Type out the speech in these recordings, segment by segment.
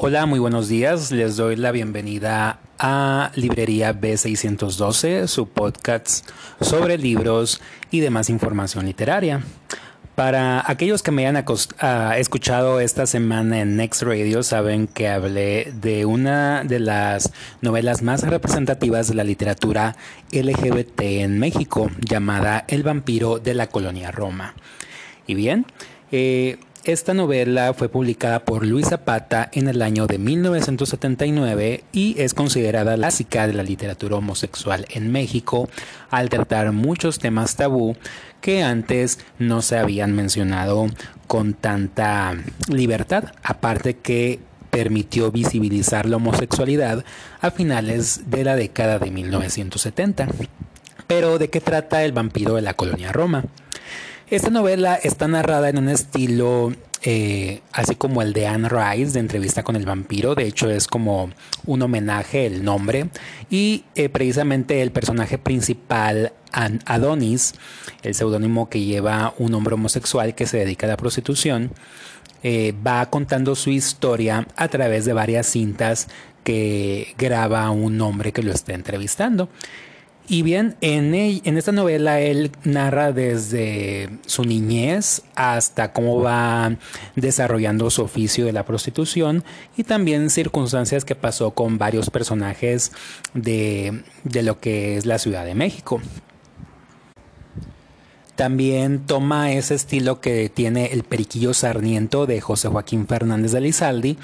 Hola, muy buenos días. Les doy la bienvenida a Librería B612, su podcast sobre libros y demás información literaria. Para aquellos que me hayan ah, escuchado esta semana en Next Radio, saben que hablé de una de las novelas más representativas de la literatura LGBT en México, llamada El vampiro de la colonia Roma. Y bien, eh, esta novela fue publicada por Luis Zapata en el año de 1979 y es considerada la clásica de la literatura homosexual en México al tratar muchos temas tabú que antes no se habían mencionado con tanta libertad, aparte que permitió visibilizar la homosexualidad a finales de la década de 1970. Pero ¿de qué trata el vampiro de la colonia Roma? Esta novela está narrada en un estilo eh, así como el de Anne Rice de Entrevista con el vampiro. De hecho, es como un homenaje el nombre. Y eh, precisamente el personaje principal, Adonis, el seudónimo que lleva un hombre homosexual que se dedica a la prostitución, eh, va contando su historia a través de varias cintas que graba un hombre que lo está entrevistando. Y bien, en, en esta novela él narra desde su niñez hasta cómo va desarrollando su oficio de la prostitución y también circunstancias que pasó con varios personajes de, de lo que es la Ciudad de México. También toma ese estilo que tiene el Periquillo Sarniento de José Joaquín Fernández de Lizaldi,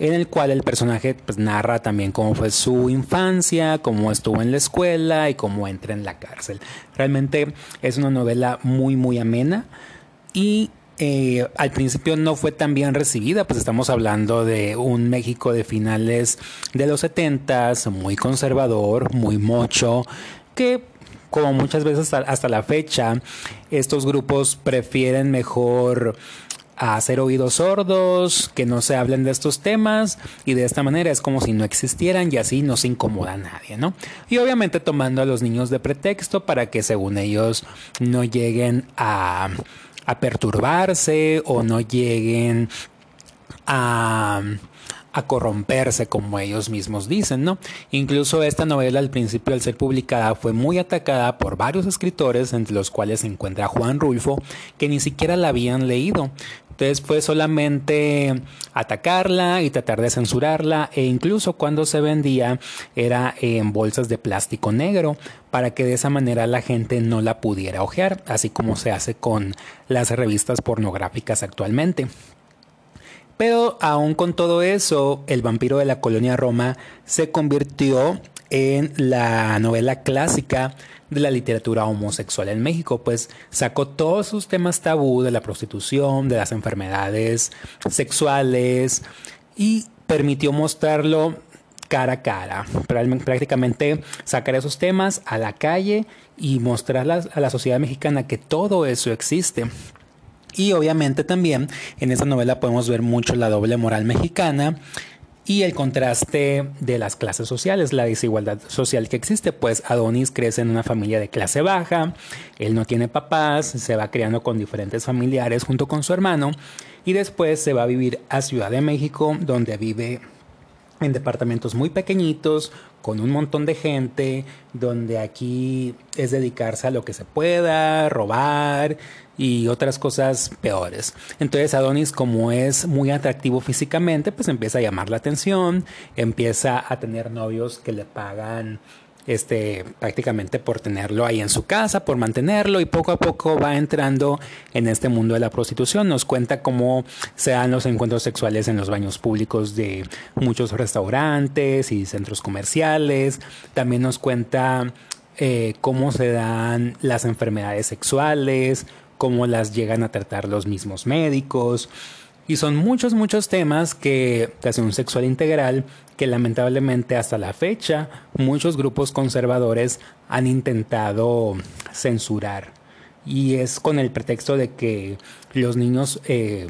en el cual el personaje pues, narra también cómo fue su infancia, cómo estuvo en la escuela y cómo entra en la cárcel. Realmente es una novela muy, muy amena y eh, al principio no fue tan bien recibida, pues estamos hablando de un México de finales de los 70, muy conservador, muy mocho, que como muchas veces hasta la fecha, estos grupos prefieren mejor hacer oídos sordos, que no se hablen de estos temas y de esta manera es como si no existieran y así no se incomoda a nadie, ¿no? Y obviamente tomando a los niños de pretexto para que según ellos no lleguen a, a perturbarse o no lleguen a a corromperse como ellos mismos dicen, ¿no? Incluso esta novela al principio al ser publicada fue muy atacada por varios escritores, entre los cuales se encuentra Juan Rulfo, que ni siquiera la habían leído. Entonces fue solamente atacarla y tratar de censurarla e incluso cuando se vendía era en bolsas de plástico negro para que de esa manera la gente no la pudiera ojear, así como se hace con las revistas pornográficas actualmente. Pero aún con todo eso, El vampiro de la colonia Roma se convirtió en la novela clásica de la literatura homosexual en México, pues sacó todos sus temas tabú de la prostitución, de las enfermedades sexuales y permitió mostrarlo cara a cara, prácticamente sacar esos temas a la calle y mostrar a la sociedad mexicana que todo eso existe. Y obviamente también en esta novela podemos ver mucho la doble moral mexicana y el contraste de las clases sociales, la desigualdad social que existe, pues Adonis crece en una familia de clase baja, él no tiene papás, se va criando con diferentes familiares junto con su hermano y después se va a vivir a Ciudad de México donde vive en departamentos muy pequeñitos, con un montón de gente, donde aquí es dedicarse a lo que se pueda, robar y otras cosas peores. Entonces Adonis, como es muy atractivo físicamente, pues empieza a llamar la atención, empieza a tener novios que le pagan este, prácticamente por tenerlo ahí en su casa, por mantenerlo y poco a poco va entrando en este mundo de la prostitución. Nos cuenta cómo se dan los encuentros sexuales en los baños públicos de muchos restaurantes y centros comerciales. También nos cuenta eh, cómo se dan las enfermedades sexuales, cómo las llegan a tratar los mismos médicos. Y son muchos, muchos temas que hacen un sexual integral que lamentablemente hasta la fecha muchos grupos conservadores han intentado censurar. Y es con el pretexto de que los niños eh,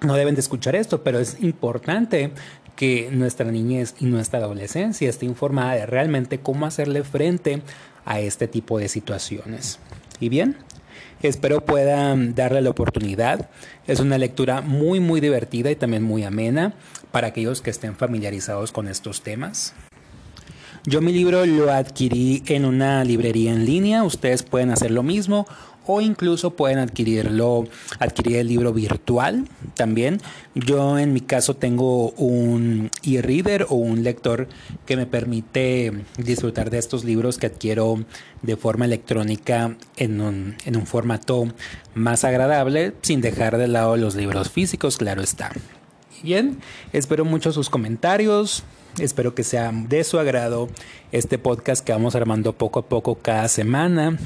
no deben de escuchar esto, pero es importante que nuestra niñez y nuestra adolescencia esté informada de realmente cómo hacerle frente a este tipo de situaciones. Y bien, Espero puedan darle la oportunidad. Es una lectura muy muy divertida y también muy amena para aquellos que estén familiarizados con estos temas. Yo mi libro lo adquirí en una librería en línea, ustedes pueden hacer lo mismo o incluso pueden adquirirlo, adquirir el libro virtual también. Yo en mi caso tengo un e-reader o un lector que me permite disfrutar de estos libros que adquiero de forma electrónica en un, en un formato más agradable sin dejar de lado los libros físicos, claro está. Bien, espero mucho sus comentarios. Espero que sea de su agrado este podcast que vamos armando poco a poco cada semana.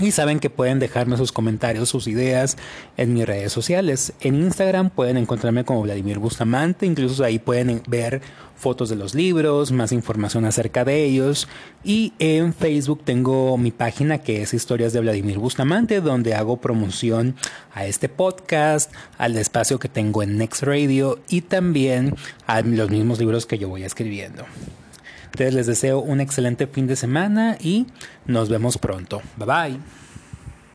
Y saben que pueden dejarme sus comentarios, sus ideas en mis redes sociales. En Instagram pueden encontrarme como Vladimir Bustamante, incluso ahí pueden ver fotos de los libros, más información acerca de ellos. Y en Facebook tengo mi página que es Historias de Vladimir Bustamante, donde hago promoción a este podcast, al espacio que tengo en Next Radio y también a los mismos libros que yo voy escribiendo. Entonces les deseo un excelente fin de semana y nos vemos pronto. Bye bye.